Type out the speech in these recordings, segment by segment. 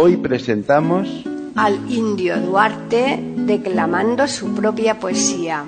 Hoy presentamos al indio Duarte declamando su propia poesía.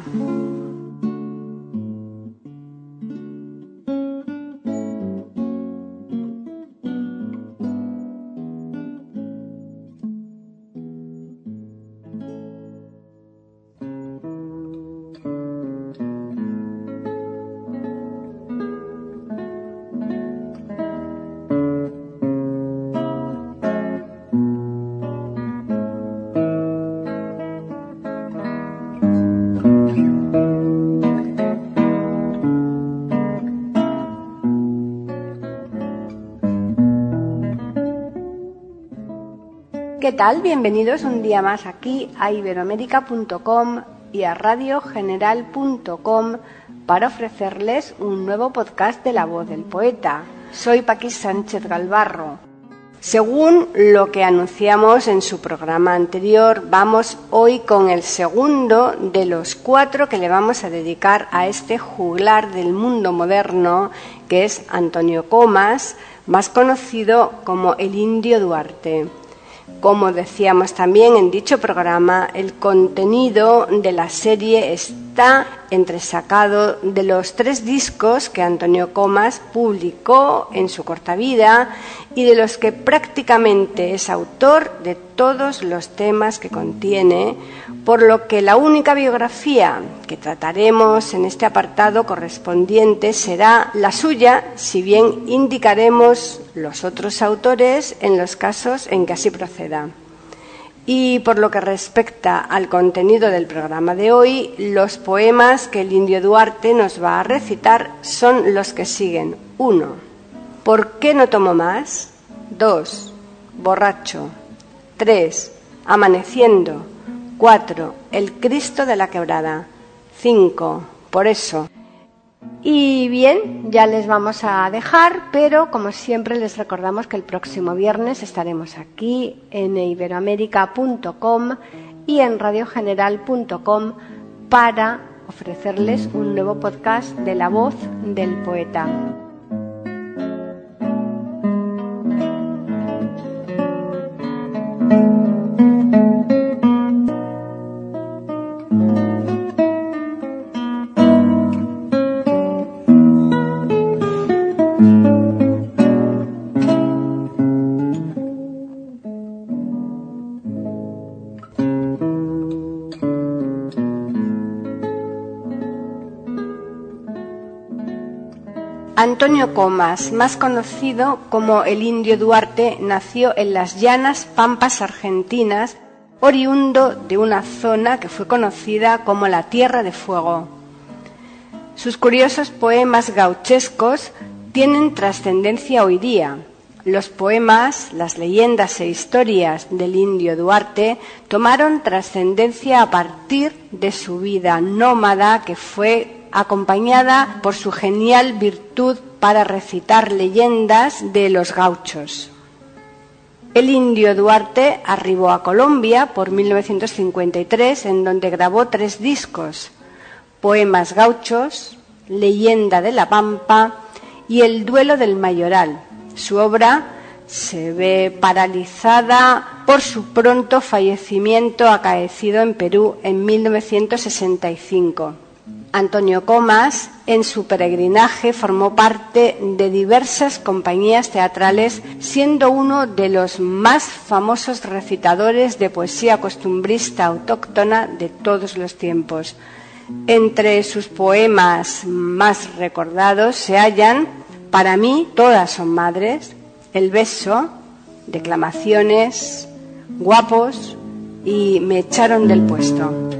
¿Qué tal? Bienvenidos un día más aquí a iberoamérica.com y a radiogeneral.com para ofrecerles un nuevo podcast de La Voz del Poeta. Soy Paquis Sánchez Galvarro. Según lo que anunciamos en su programa anterior, vamos hoy con el segundo de los cuatro que le vamos a dedicar a este juglar del mundo moderno, que es Antonio Comas, más conocido como el Indio Duarte. Como decíamos también en dicho programa, el contenido de la serie está entresacado de los tres discos que Antonio Comas publicó en su corta vida y de los que prácticamente es autor de todos los temas que contiene, por lo que la única biografía que trataremos en este apartado correspondiente será la suya, si bien indicaremos los otros autores en los casos en que así proceda. Y por lo que respecta al contenido del programa de hoy, los poemas que el indio Duarte nos va a recitar son los que siguen. 1. ¿Por qué no tomo más? 2. Borracho. 3. Amaneciendo. 4. El Cristo de la quebrada. 5. Por eso. Y bien, ya les vamos a dejar, pero como siempre les recordamos que el próximo viernes estaremos aquí en iberoamérica.com y en radiogeneral.com para ofrecerles un nuevo podcast de la voz del poeta. Antonio Comas, más conocido como el Indio Duarte, nació en las llanas pampas argentinas, oriundo de una zona que fue conocida como la Tierra de Fuego. Sus curiosos poemas gauchescos tienen trascendencia hoy día. Los poemas, las leyendas e historias del indio Duarte tomaron trascendencia a partir de su vida nómada que fue acompañada por su genial virtud para recitar leyendas de los gauchos. El indio Duarte arribó a Colombia por 1953, en donde grabó tres discos, Poemas gauchos, Leyenda de la Pampa y El duelo del Mayoral. Su obra se ve paralizada por su pronto fallecimiento acaecido en Perú en 1965. Antonio Comas, en su peregrinaje, formó parte de diversas compañías teatrales, siendo uno de los más famosos recitadores de poesía costumbrista autóctona de todos los tiempos. Entre sus poemas más recordados se hallan, para mí, todas son madres, El beso, declamaciones, guapos y me echaron del puesto.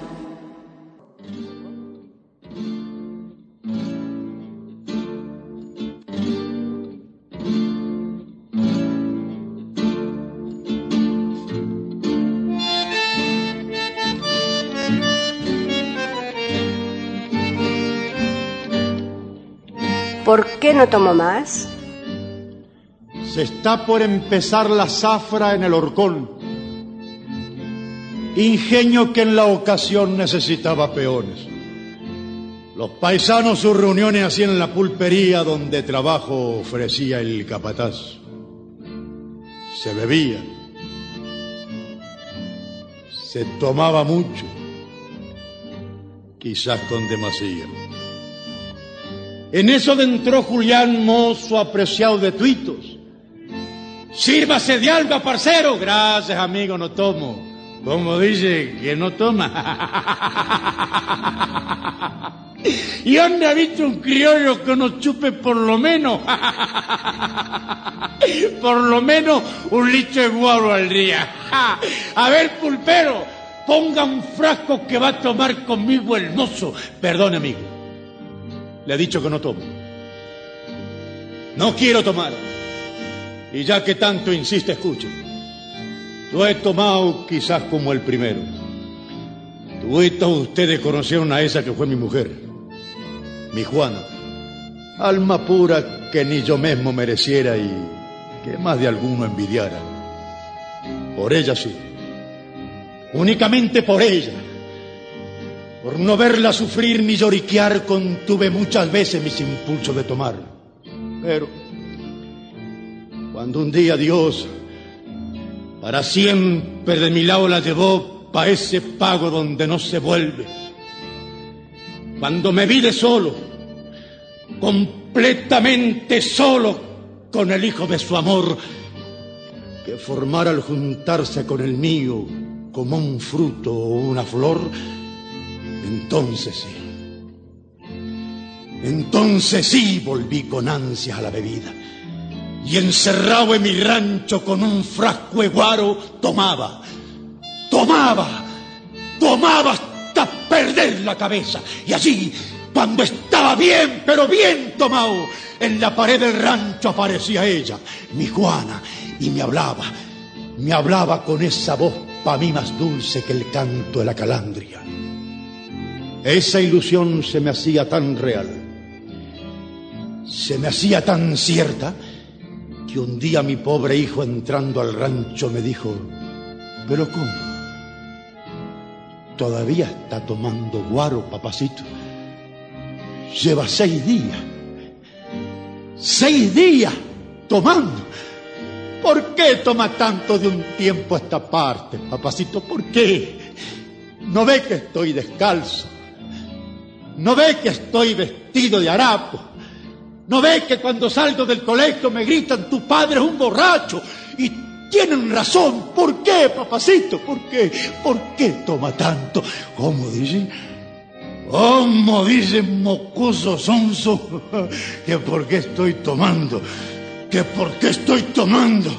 ¿Por qué no tomo más? Se está por empezar la zafra en el horcón. Ingenio que en la ocasión necesitaba peones. Los paisanos sus reuniones hacían en la pulpería donde trabajo ofrecía el capataz. Se bebía. Se tomaba mucho. Quizás con demasía. En eso entró Julián, mozo apreciado de tuitos. Sírvase de algo, parcero. Gracias, amigo, no tomo. Como dice que no toma. ¿Y dónde ha visto un criollo que no chupe por lo menos? por lo menos un litro de guaro al día. A ver, pulpero, ponga un frasco que va a tomar conmigo el mozo. Perdón, amigo. Le ha dicho que no tomo. No quiero tomar. Y ya que tanto insiste, escuche. Lo he tomado quizás como el primero. Todos ustedes conocieron a esa que fue mi mujer, mi Juana. Alma pura que ni yo mismo mereciera y que más de alguno envidiara. Por ella sí. Únicamente por ella. Por no verla sufrir ni lloriquear, contuve muchas veces mis impulsos de tomar. Pero cuando un día Dios para siempre de mi lado la llevó pa' ese pago donde no se vuelve, cuando me vi de solo, completamente solo con el hijo de su amor, que formara al juntarse con el mío como un fruto o una flor, entonces sí. Entonces sí volví con ansias a la bebida. Y encerrado en mi rancho con un frasco de guaro, tomaba, tomaba, tomaba hasta perder la cabeza. Y allí, cuando estaba bien, pero bien tomado, en la pared del rancho aparecía ella, mi Juana, y me hablaba, me hablaba con esa voz para mí más dulce que el canto de la calandria. Esa ilusión se me hacía tan real, se me hacía tan cierta, que un día mi pobre hijo entrando al rancho me dijo, pero ¿cómo? Todavía está tomando guaro, papacito. Lleva seis días. Seis días tomando. ¿Por qué toma tanto de un tiempo esta parte, papacito? ¿Por qué? ¿No ve que estoy descalzo? ¿No ve que estoy vestido de harapo? ¿No ve que cuando salgo del colegio me gritan tu padre es un borracho? Y tienen razón. ¿Por qué, papacito? ¿Por qué? ¿Por qué toma tanto? ¿Cómo dicen? ¿Cómo dicen mocoso sonso? Que por qué estoy tomando. Que por qué estoy tomando.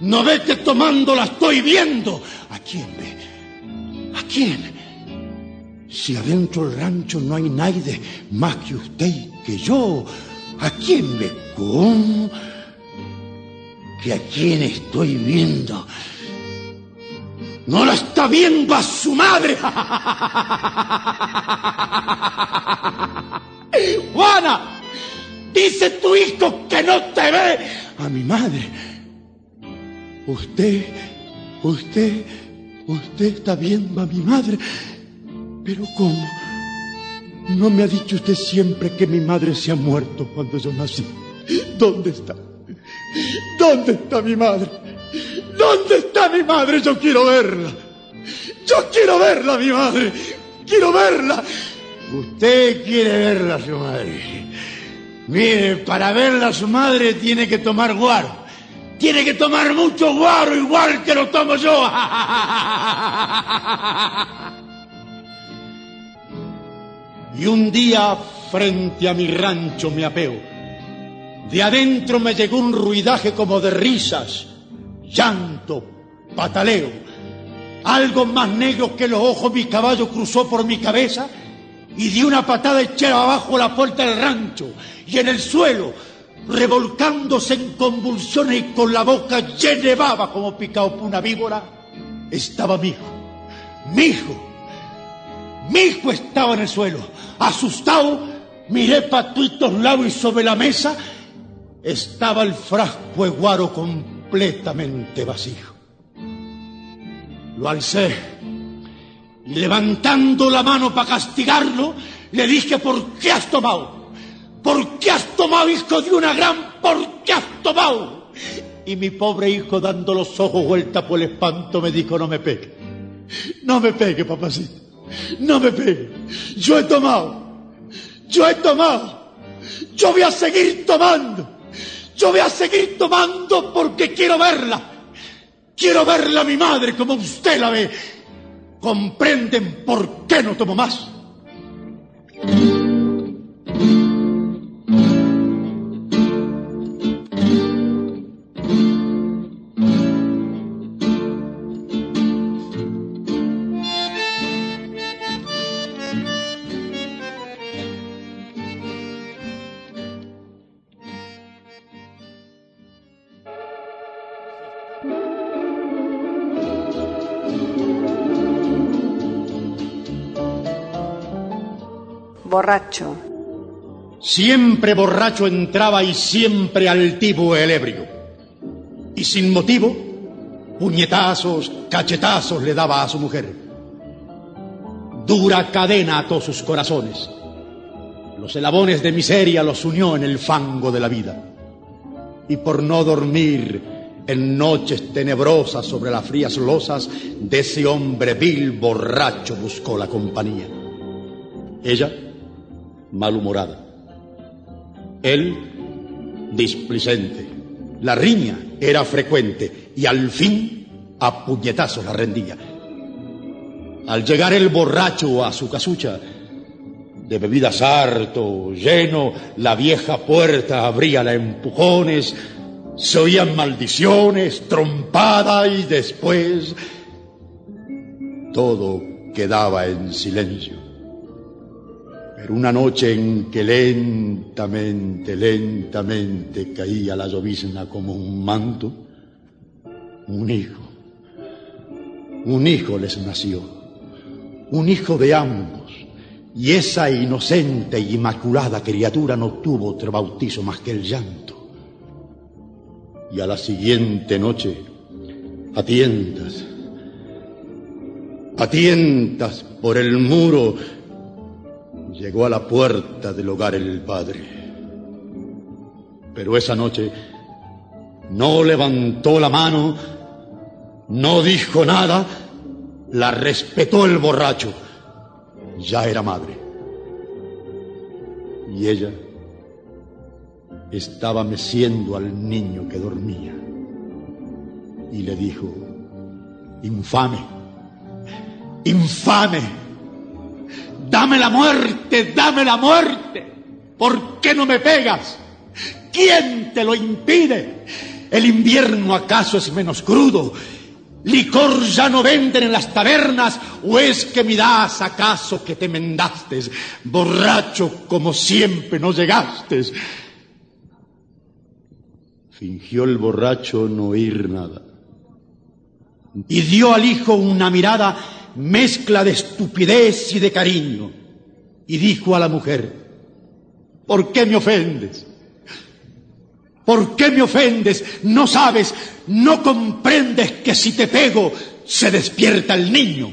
¿No ve que tomando la estoy viendo? ¿A quién ve? ¿A quién? Si adentro del rancho no hay nadie más que usted y que yo, ¿a quién ve? ¿Cómo? ¿Que a quién estoy viendo? No la está viendo a su madre. Juana, dice tu hijo que no te ve. A mi madre. Usted, usted, usted está viendo a mi madre. Pero ¿cómo? ¿No me ha dicho usted siempre que mi madre se ha muerto cuando yo nací? ¿Dónde está? ¿Dónde está mi madre? ¿Dónde está mi madre? Yo quiero verla. Yo quiero verla, mi madre. Quiero verla. Usted quiere verla su madre. Mire, para verla su madre tiene que tomar guaro. Tiene que tomar mucho guaro, igual que lo tomo yo. Y un día frente a mi rancho me apeo. De adentro me llegó un ruidaje como de risas, llanto, pataleo. Algo más negro que los ojos mi caballo cruzó por mi cabeza y di una patada echada abajo la puerta del rancho y en el suelo, revolcándose en convulsiones y con la boca llena como picado por una víbora, estaba mi hijo. Mi hijo. Mi hijo estaba en el suelo. Asustado, miré patuitos lados y sobre la mesa estaba el frasco de guaro completamente vacío. Lo alcé y levantando la mano para castigarlo, le dije, ¿por qué has tomado? ¿Por qué has tomado, hijo de una gran? ¿Por qué has tomado? Y mi pobre hijo, dando los ojos vuelta por el espanto, me dijo, no me pegue. No me pegue, papacito. No me pegue. Yo he tomado. Yo he tomado. Yo voy a seguir tomando. Yo voy a seguir tomando porque quiero verla. Quiero verla a mi madre como usted la ve comprenden por qué no tomo más. Siempre borracho entraba y siempre altivo el ebrio. Y sin motivo, puñetazos, cachetazos le daba a su mujer. Dura cadena ató sus corazones. Los elabones de miseria los unió en el fango de la vida. Y por no dormir en noches tenebrosas sobre las frías losas de ese hombre vil borracho buscó la compañía. Ella malhumorada. Él, displicente. La riña era frecuente y al fin a puñetazos la rendía. Al llegar el borracho a su casucha, de bebidas harto, lleno, la vieja puerta abría a empujones, se oían maldiciones, trompada y después todo quedaba en silencio. Pero una noche en que lentamente, lentamente caía la llovizna como un manto, un hijo, un hijo les nació, un hijo de ambos, y esa inocente e inmaculada criatura no tuvo otro bautizo más que el llanto. Y a la siguiente noche, a tientas, a tientas por el muro, Llegó a la puerta del hogar el padre. Pero esa noche no levantó la mano, no dijo nada, la respetó el borracho. Ya era madre. Y ella estaba meciendo al niño que dormía. Y le dijo, infame, infame. Dame la muerte, dame la muerte. ¿Por qué no me pegas? ¿Quién te lo impide? ¿El invierno acaso es menos crudo? ¿Licor ya no venden en las tabernas? ¿O es que mirás acaso que te mendaste? Borracho como siempre no llegaste. Fingió el borracho no oír nada. Y dio al hijo una mirada mezcla de estupidez y de cariño, y dijo a la mujer, ¿por qué me ofendes? ¿Por qué me ofendes? No sabes, no comprendes que si te pego se despierta el niño.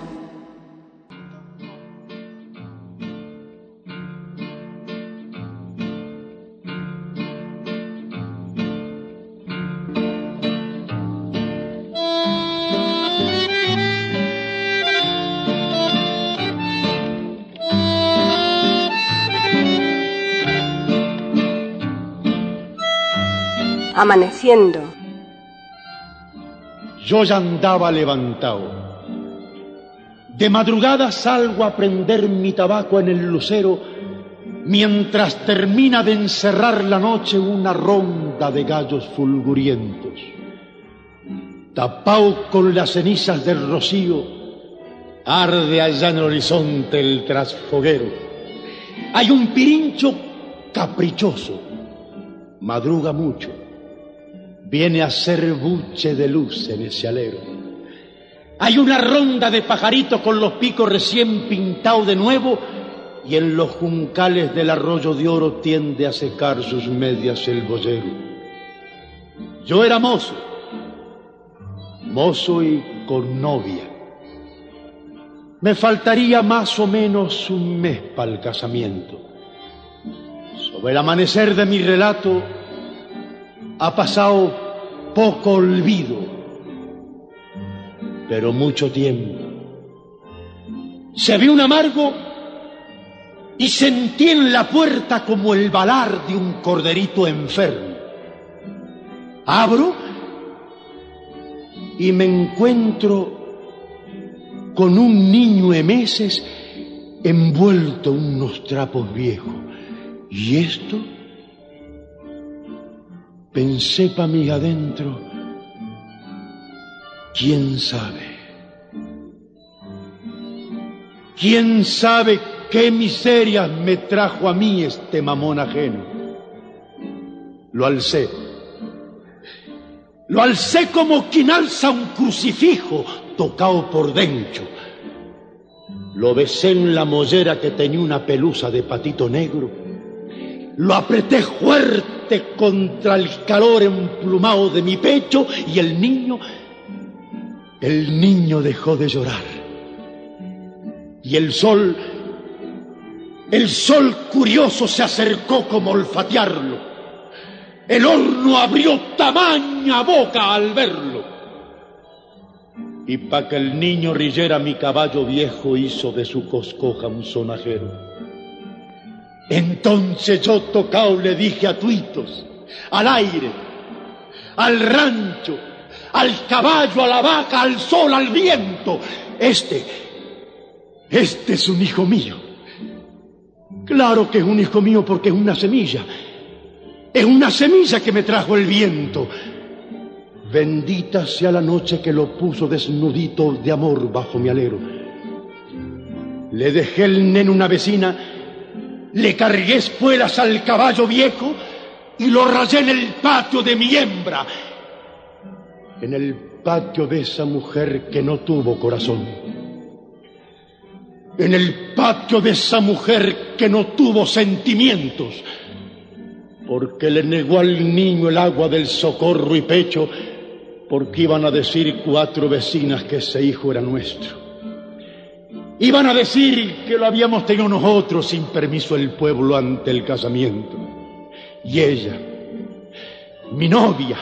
amaneciendo. Yo ya andaba levantado. De madrugada salgo a prender mi tabaco en el lucero mientras termina de encerrar la noche una ronda de gallos fulgurientos. Tapao con las cenizas del rocío, arde allá en el horizonte el trasfoguero. Hay un pirincho caprichoso, madruga mucho, viene a ser buche de luz en ese alero. Hay una ronda de pajaritos con los picos recién pintados de nuevo y en los juncales del arroyo de oro tiende a secar sus medias el boyero. Yo era mozo, mozo y con novia. Me faltaría más o menos un mes para el casamiento. Sobre el amanecer de mi relato ha pasado poco olvido, pero mucho tiempo. Se vio un amargo y sentí en la puerta como el balar de un corderito enfermo. Abro y me encuentro con un niño de meses envuelto en unos trapos viejos. ¿Y esto? Pensé para mí adentro, ¿quién sabe? ¿Quién sabe qué miseria me trajo a mí este mamón ajeno? Lo alcé. Lo alcé como quien alza un crucifijo tocado por dentro. Lo besé en la mollera que tenía una pelusa de patito negro. Lo apreté contra el calor emplumado de mi pecho y el niño, el niño dejó de llorar. Y el sol, el sol curioso se acercó como olfatearlo. El horno abrió tamaña boca al verlo. Y pa' que el niño rillera mi caballo viejo hizo de su coscoja un sonajero. Entonces yo tocado le dije a tuitos, al aire, al rancho, al caballo, a la vaca, al sol, al viento, este, este es un hijo mío. Claro que es un hijo mío porque es una semilla. Es una semilla que me trajo el viento. Bendita sea la noche que lo puso desnudito de amor bajo mi alero. Le dejé el nene una vecina, le cargué espuelas al caballo viejo y lo rayé en el patio de mi hembra. En el patio de esa mujer que no tuvo corazón. En el patio de esa mujer que no tuvo sentimientos porque le negó al niño el agua del socorro y pecho, porque iban a decir cuatro vecinas que ese hijo era nuestro. Iban a decir que lo habíamos tenido nosotros sin permiso del pueblo ante el casamiento. Y ella, mi novia,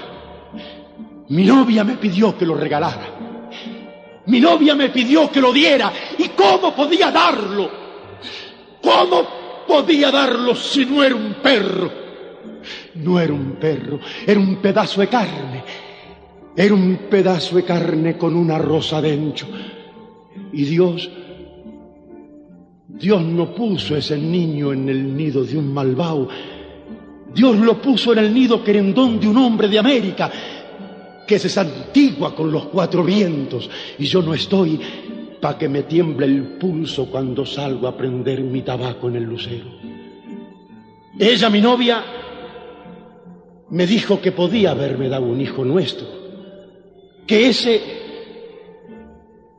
mi novia me pidió que lo regalara. Mi novia me pidió que lo diera. ¿Y cómo podía darlo? ¿Cómo podía darlo si no era un perro? No era un perro, era un pedazo de carne. Era un pedazo de carne con una rosa dentro. Y Dios, Dios no puso ese niño en el nido de un malvado. Dios lo puso en el nido querendón de un hombre de América que se santigua con los cuatro vientos. Y yo no estoy para que me tiemble el pulso cuando salgo a prender mi tabaco en el lucero. Ella, mi novia, me dijo que podía haberme dado un hijo nuestro, que ese,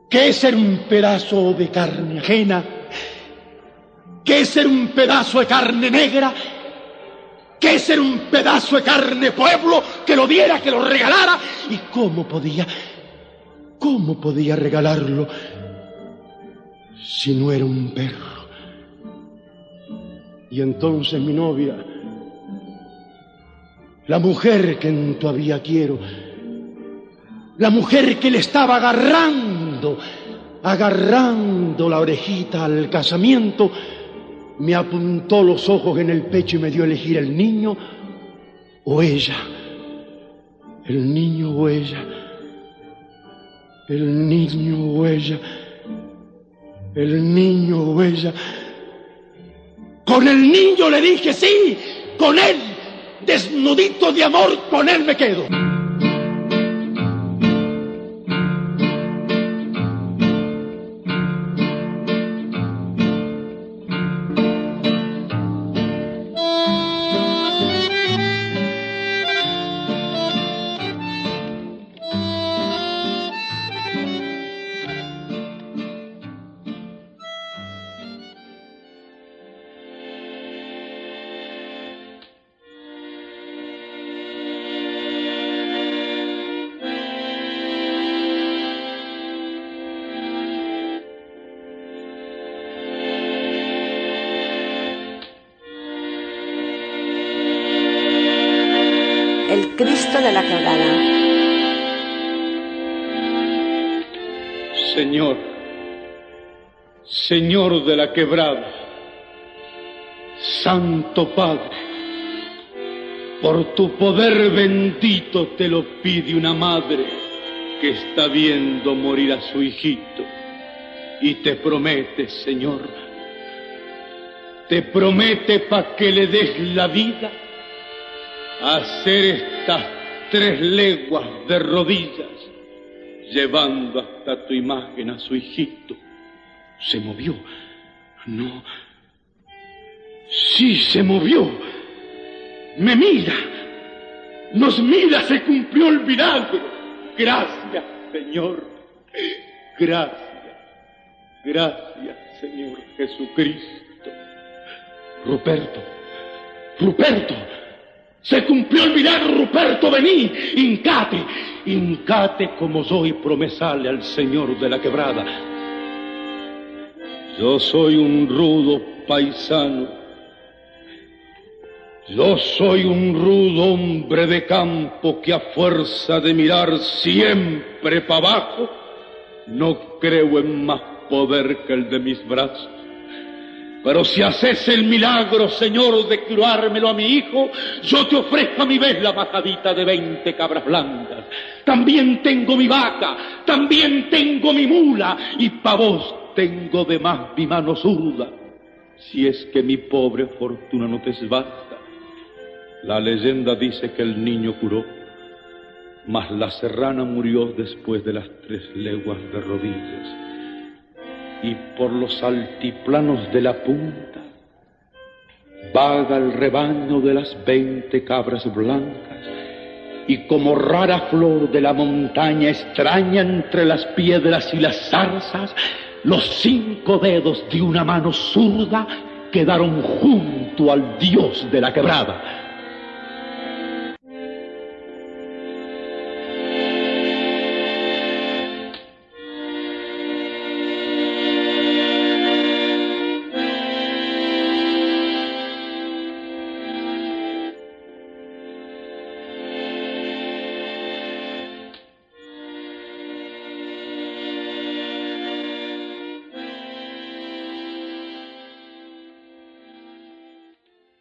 que ese era un pedazo de carne ajena, que ese era un pedazo de carne negra, que ese era un pedazo de carne pueblo, que lo diera, que lo regalara, y cómo podía, cómo podía regalarlo si no era un perro. Y entonces mi novia, la mujer que todavía quiero, la mujer que le estaba agarrando, agarrando la orejita al casamiento, me apuntó los ojos en el pecho y me dio a elegir el niño o ella, El niño huella, el niño huella, el niño huella. Con el niño le dije sí, con él, desnudito de amor, con él me quedo. De la Quebrada. Señor, Señor de la quebrada, Santo Padre, por tu poder bendito te lo pide una madre que está viendo morir a su hijito y te promete, Señor, te promete para que le des la vida hacer estas tres leguas de rodillas, llevando hasta tu imagen a su hijito. Se movió. No. Sí, se movió. Me mira. Nos mira, se cumplió el milagro. Gracias, Señor. Gracias. Gracias, Señor Jesucristo. Ruperto. Ruperto. Se cumplió el milagro, Ruperto, vení, hincate, hincate como soy promesale al Señor de la quebrada. Yo soy un rudo paisano, yo soy un rudo hombre de campo que a fuerza de mirar siempre para abajo, no creo en más poder que el de mis brazos. Pero si haces el milagro, Señor, de curármelo a mi hijo, yo te ofrezco a mi vez la bajadita de veinte cabras blancas. También tengo mi vaca, también tengo mi mula, y pa' vos tengo de más mi mano zurda. Si es que mi pobre fortuna no te basta. La leyenda dice que el niño curó, mas la serrana murió después de las tres leguas de rodillas y por los altiplanos de la punta vaga el rebaño de las veinte cabras blancas y como rara flor de la montaña extraña entre las piedras y las zarzas, los cinco dedos de una mano zurda quedaron junto al dios de la quebrada.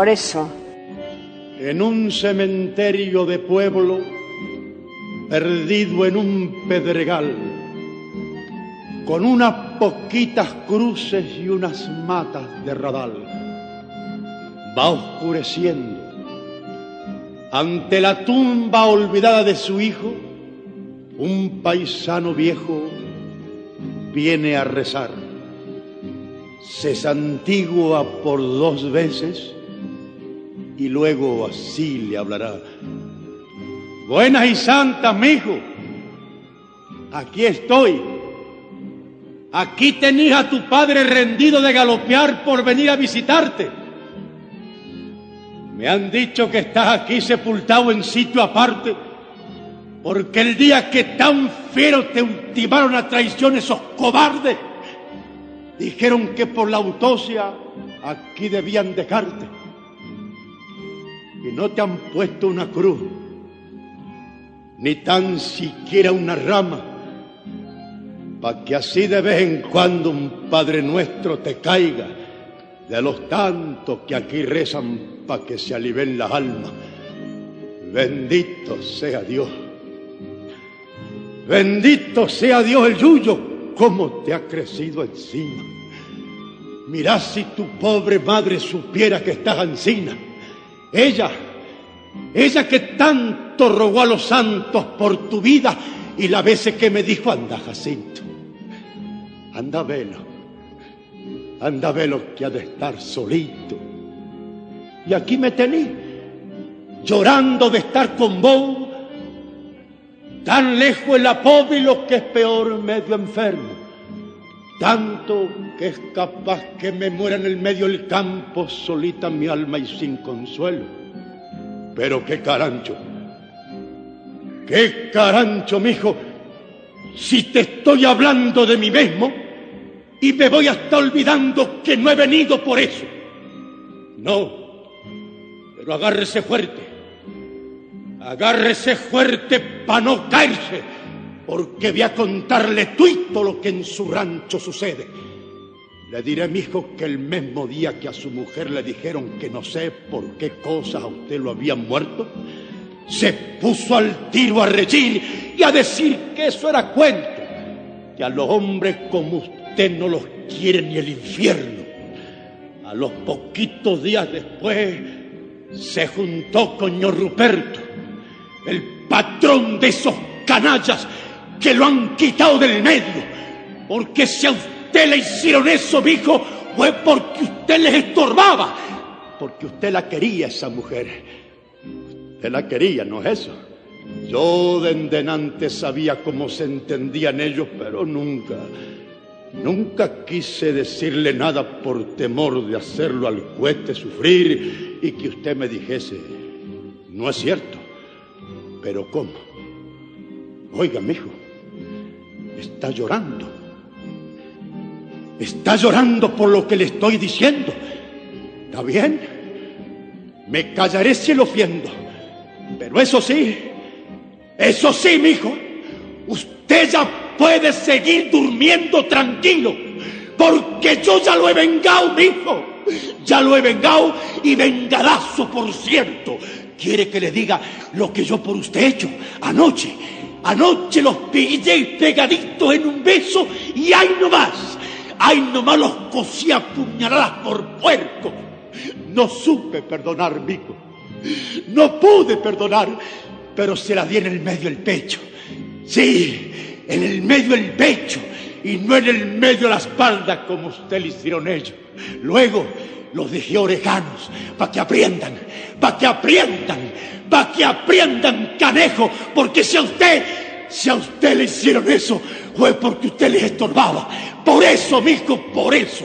Por eso, En un cementerio de pueblo, perdido en un pedregal, con unas poquitas cruces y unas matas de radal, va oscureciendo. Ante la tumba olvidada de su hijo, un paisano viejo viene a rezar. Se santigua por dos veces y luego así le hablará. Buenas y santas, mijo. Aquí estoy. Aquí tenías a tu padre rendido de galopear por venir a visitarte. Me han dicho que estás aquí sepultado en sitio aparte, porque el día que tan fiero te ultimaron a traición esos cobardes, dijeron que por la autopsia aquí debían dejarte. Y no te han puesto una cruz, ni tan siquiera una rama, para que así de vez en cuando un Padre Nuestro te caiga de los tantos que aquí rezan para que se alivien las almas. Bendito sea Dios. Bendito sea Dios el yuyo, cómo te ha crecido encima. Mirá si tu pobre madre supiera que estás encina. Ella, ella que tanto rogó a los santos por tu vida y la veces que me dijo, anda Jacinto, anda velo Anda velo que ha de estar solito. Y aquí me tení, llorando de estar con vos, tan lejos en la pobre y lo que es peor, medio enfermo. Tanto que es capaz que me muera en el medio del campo, solita mi alma y sin consuelo. Pero qué carancho, qué carancho, mijo, si te estoy hablando de mí mismo y me voy hasta olvidando que no he venido por eso. No, pero agárrese fuerte, agárrese fuerte para no caerse, porque voy a contarle tuito lo que en su rancho sucede. Le diré mi hijo que el mismo día que a su mujer le dijeron que no sé por qué cosas a usted lo habían muerto, se puso al tiro a reír y a decir que eso era cuento, que a los hombres como usted usted no los quiere ni el infierno. A los poquitos días después se juntó con ñor Ruperto, el patrón de esos canallas que lo han quitado del medio. Porque si a usted le hicieron eso, hijo, fue porque usted les estorbaba. Porque usted la quería, esa mujer. Usted la quería, ¿no es eso? Yo de antes sabía cómo se entendían ellos, pero nunca, Nunca quise decirle nada por temor de hacerlo al cueste sufrir y que usted me dijese, no es cierto. Pero ¿cómo? Oiga, hijo, está llorando. Está llorando por lo que le estoy diciendo. ¿Está bien? Me callaré si lo ofiendo. Pero eso sí, eso sí, mi hijo, usted ya puede seguir durmiendo tranquilo, porque yo ya lo he vengado, hijo. Ya lo he vengado y vengadazo, por cierto. Quiere que le diga lo que yo por usted he hecho anoche. Anoche los pillé pegaditos en un beso y hay nomás. Hay nomás los cosí a puñaladas por puerco. No supe perdonar, hijo. No pude perdonar, pero se la di en el medio del pecho. Sí, en el medio del pecho y no en el medio de la espalda como usted le hicieron ellos. Luego los dejé orejanos para que aprendan, para que aprendan, para que aprendan canejo, porque si a usted, si a usted le hicieron eso, fue porque usted les estorbaba. Por eso, mijo, por eso.